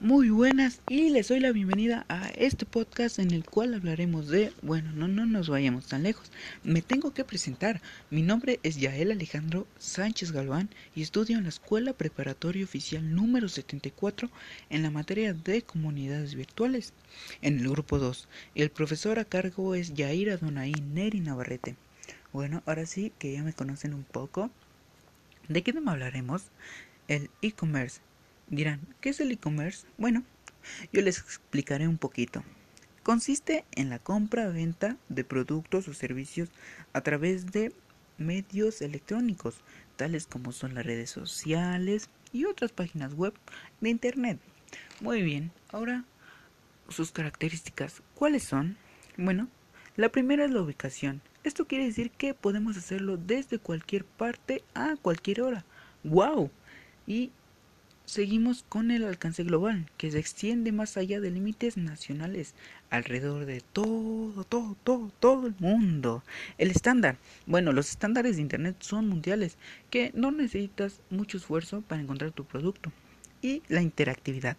Muy buenas y les doy la bienvenida a este podcast en el cual hablaremos de, bueno, no, no nos vayamos tan lejos, me tengo que presentar, mi nombre es Yael Alejandro Sánchez Galván y estudio en la Escuela Preparatoria Oficial número 74 en la materia de comunidades virtuales, en el grupo 2, y el profesor a cargo es Yaira Donaí Neri Navarrete. Bueno, ahora sí que ya me conocen un poco, ¿de qué tema hablaremos? El e-commerce Dirán, ¿qué es el e-commerce? Bueno, yo les explicaré un poquito. Consiste en la compra-venta de productos o servicios a través de medios electrónicos, tales como son las redes sociales y otras páginas web de Internet. Muy bien, ahora sus características. ¿Cuáles son? Bueno, la primera es la ubicación. Esto quiere decir que podemos hacerlo desde cualquier parte a cualquier hora. ¡Wow! Y seguimos con el alcance global, que se extiende más allá de límites nacionales, alrededor de todo, todo, todo, todo el mundo. El estándar, bueno, los estándares de Internet son mundiales, que no necesitas mucho esfuerzo para encontrar tu producto. Y la interactividad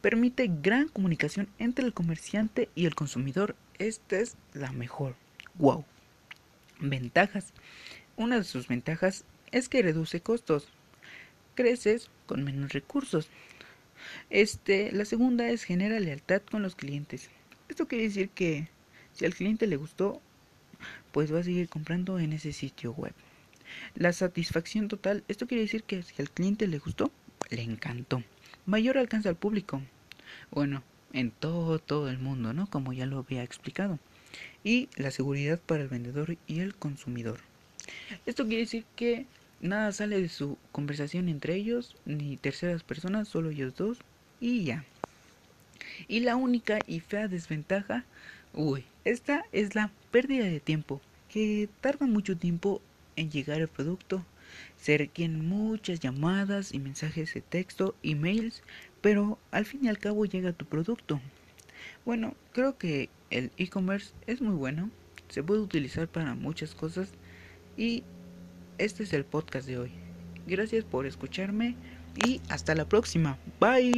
permite gran comunicación entre el comerciante y el consumidor. Esta es la mejor. ¡Wow! Ventajas. Una de sus ventajas es que reduce costos creces con menos recursos. Este, la segunda es genera lealtad con los clientes. Esto quiere decir que si al cliente le gustó, pues va a seguir comprando en ese sitio web. La satisfacción total, esto quiere decir que si al cliente le gustó, le encantó. Mayor alcance al público. Bueno, en todo todo el mundo, ¿no? Como ya lo había explicado. Y la seguridad para el vendedor y el consumidor. Esto quiere decir que Nada sale de su conversación entre ellos, ni terceras personas, solo ellos dos, y ya. Y la única y fea desventaja, uy, esta es la pérdida de tiempo, que tarda mucho tiempo en llegar el producto. Se requieren muchas llamadas y mensajes de texto, emails, pero al fin y al cabo llega tu producto. Bueno, creo que el e-commerce es muy bueno, se puede utilizar para muchas cosas y este es el podcast de hoy. Gracias por escucharme y hasta la próxima. Bye.